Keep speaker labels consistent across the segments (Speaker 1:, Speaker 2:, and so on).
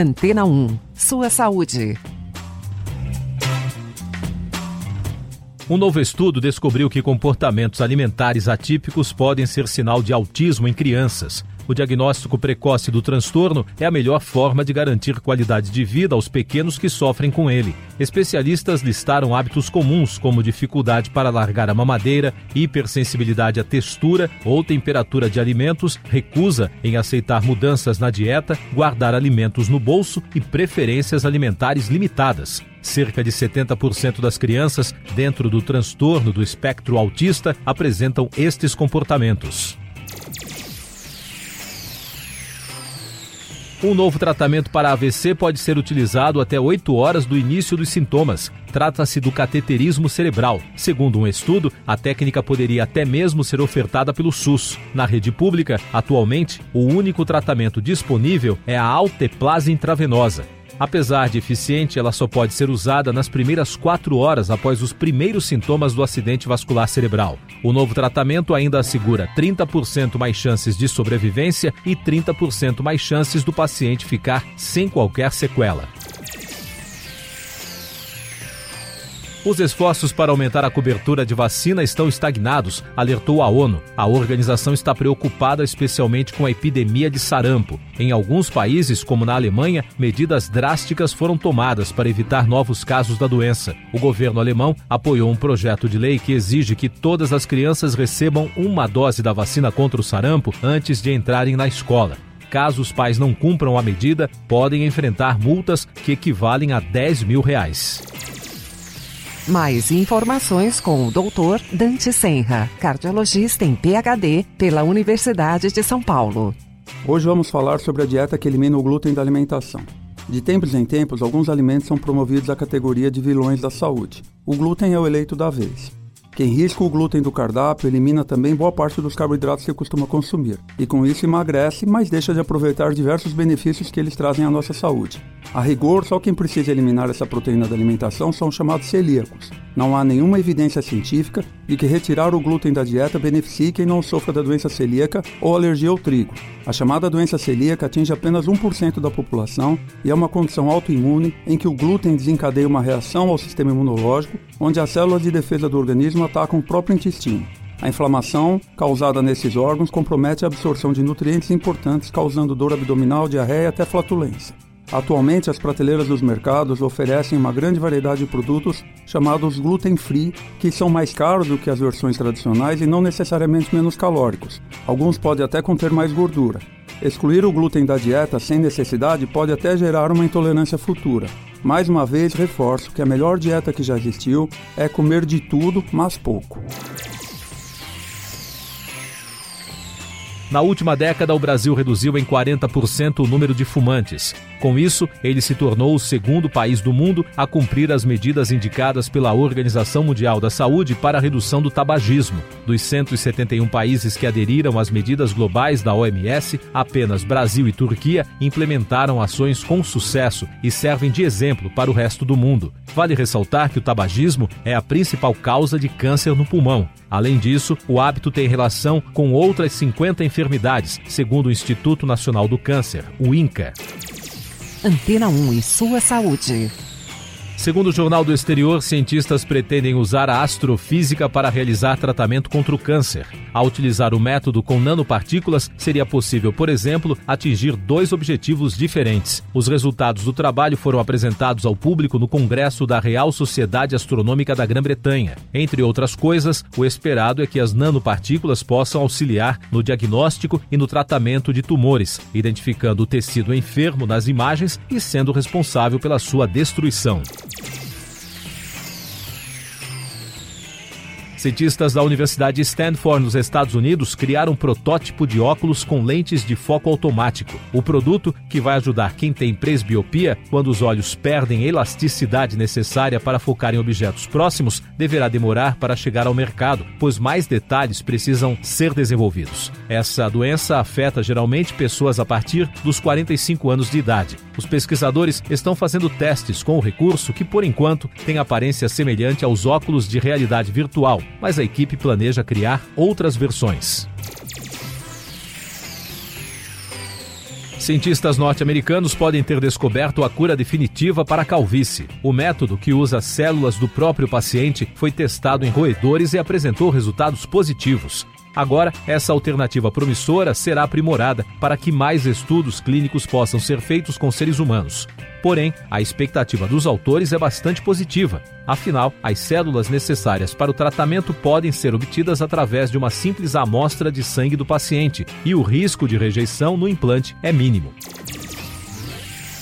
Speaker 1: Antena 1. Sua saúde.
Speaker 2: Um novo estudo descobriu que comportamentos alimentares atípicos podem ser sinal de autismo em crianças. O diagnóstico precoce do transtorno é a melhor forma de garantir qualidade de vida aos pequenos que sofrem com ele. Especialistas listaram hábitos comuns, como dificuldade para largar a mamadeira, hipersensibilidade à textura ou temperatura de alimentos, recusa em aceitar mudanças na dieta, guardar alimentos no bolso e preferências alimentares limitadas. Cerca de 70% das crianças dentro do transtorno do espectro autista apresentam estes comportamentos. Um novo tratamento para AVC pode ser utilizado até 8 horas do início dos sintomas. Trata-se do cateterismo cerebral. Segundo um estudo, a técnica poderia até mesmo ser ofertada pelo SUS. Na rede pública, atualmente, o único tratamento disponível é a alteplase intravenosa. Apesar de eficiente, ela só pode ser usada nas primeiras quatro horas após os primeiros sintomas do acidente vascular cerebral. O novo tratamento ainda assegura 30% mais chances de sobrevivência e 30% mais chances do paciente ficar sem qualquer sequela. Os esforços para aumentar a cobertura de vacina estão estagnados, alertou a ONU. A organização está preocupada especialmente com a epidemia de sarampo. Em alguns países, como na Alemanha, medidas drásticas foram tomadas para evitar novos casos da doença. O governo alemão apoiou um projeto de lei que exige que todas as crianças recebam uma dose da vacina contra o sarampo antes de entrarem na escola. Caso os pais não cumpram a medida, podem enfrentar multas que equivalem a 10 mil reais.
Speaker 1: Mais informações com o Dr. Dante Senra, cardiologista em PhD pela Universidade de São Paulo.
Speaker 3: Hoje vamos falar sobre a dieta que elimina o glúten da alimentação. De tempos em tempos, alguns alimentos são promovidos à categoria de vilões da saúde. O glúten é o eleito da vez. Quem risca o glúten do cardápio elimina também boa parte dos carboidratos que costuma consumir, e com isso emagrece, mas deixa de aproveitar diversos benefícios que eles trazem à nossa saúde. A rigor, só quem precisa eliminar essa proteína da alimentação são chamados celíacos. Não há nenhuma evidência científica de que retirar o glúten da dieta beneficie quem não sofra da doença celíaca ou alergia ao trigo. A chamada doença celíaca atinge apenas 1% da população e é uma condição autoimune em que o glúten desencadeia uma reação ao sistema imunológico, onde as células de defesa do organismo atacam o próprio intestino. A inflamação causada nesses órgãos compromete a absorção de nutrientes importantes, causando dor abdominal, diarreia e até flatulência. Atualmente, as prateleiras dos mercados oferecem uma grande variedade de produtos chamados gluten-free, que são mais caros do que as versões tradicionais e não necessariamente menos calóricos. Alguns podem até conter mais gordura. Excluir o glúten da dieta sem necessidade pode até gerar uma intolerância futura. Mais uma vez, reforço que a melhor dieta que já existiu é comer de tudo, mas pouco.
Speaker 2: Na última década, o Brasil reduziu em 40% o número de fumantes. Com isso, ele se tornou o segundo país do mundo a cumprir as medidas indicadas pela Organização Mundial da Saúde para a redução do tabagismo. Dos 171 países que aderiram às medidas globais da OMS, apenas Brasil e Turquia implementaram ações com sucesso e servem de exemplo para o resto do mundo. Vale ressaltar que o tabagismo é a principal causa de câncer no pulmão. Além disso, o hábito tem relação com outras 50 enfermidades, segundo o Instituto Nacional do Câncer, o INCA.
Speaker 1: Antena 1 e sua saúde.
Speaker 2: Segundo o Jornal do Exterior, cientistas pretendem usar a astrofísica para realizar tratamento contra o câncer. Ao utilizar o método com nanopartículas, seria possível, por exemplo, atingir dois objetivos diferentes. Os resultados do trabalho foram apresentados ao público no Congresso da Real Sociedade Astronômica da Grã-Bretanha. Entre outras coisas, o esperado é que as nanopartículas possam auxiliar no diagnóstico e no tratamento de tumores, identificando o tecido enfermo nas imagens e sendo responsável pela sua destruição. Cientistas da Universidade de Stanford, nos Estados Unidos, criaram um protótipo de óculos com lentes de foco automático. O produto, que vai ajudar quem tem presbiopia, quando os olhos perdem a elasticidade necessária para focar em objetos próximos, deverá demorar para chegar ao mercado, pois mais detalhes precisam ser desenvolvidos. Essa doença afeta geralmente pessoas a partir dos 45 anos de idade. Os pesquisadores estão fazendo testes com o recurso que, por enquanto, tem aparência semelhante aos óculos de realidade virtual, mas a equipe planeja criar outras versões. Cientistas norte-americanos podem ter descoberto a cura definitiva para a calvície. O método, que usa células do próprio paciente, foi testado em roedores e apresentou resultados positivos. Agora, essa alternativa promissora será aprimorada para que mais estudos clínicos possam ser feitos com seres humanos. Porém, a expectativa dos autores é bastante positiva. Afinal, as células necessárias para o tratamento podem ser obtidas através de uma simples amostra de sangue do paciente e o risco de rejeição no implante é mínimo.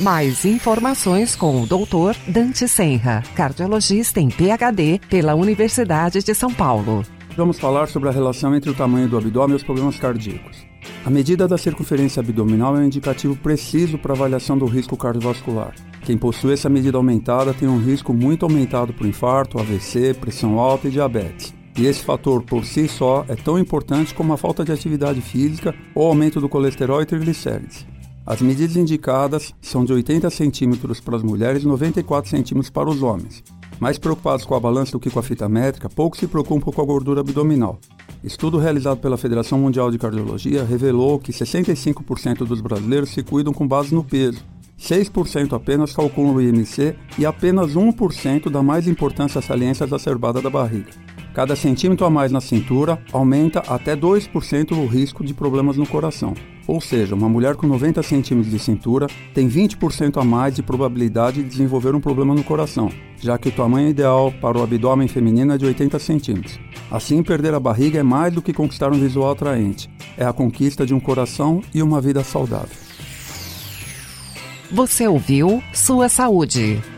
Speaker 1: Mais informações com o Dr. Dante Senra, cardiologista em PhD pela Universidade de São Paulo
Speaker 3: vamos falar sobre a relação entre o tamanho do abdômen e os problemas cardíacos. A medida da circunferência abdominal é um indicativo preciso para avaliação do risco cardiovascular. Quem possui essa medida aumentada tem um risco muito aumentado por infarto, AVC, pressão alta e diabetes. E esse fator por si só é tão importante como a falta de atividade física ou aumento do colesterol e triglicérides. As medidas indicadas são de 80 centímetros para as mulheres e 94 centímetros para os homens. Mais preocupados com a balança do que com a fita métrica, poucos se preocupam com a gordura abdominal. Estudo realizado pela Federação Mundial de Cardiologia revelou que 65% dos brasileiros se cuidam com base no peso, 6% apenas calculam o IMC e apenas 1% dá mais importância à saliência exacerbada da barriga. Cada centímetro a mais na cintura aumenta até 2% o risco de problemas no coração. Ou seja, uma mulher com 90 centímetros de cintura tem 20% a mais de probabilidade de desenvolver um problema no coração, já que o tamanho ideal para o abdômen feminino é de 80 centímetros. Assim, perder a barriga é mais do que conquistar um visual atraente, é a conquista de um coração e uma vida saudável.
Speaker 1: Você ouviu Sua Saúde.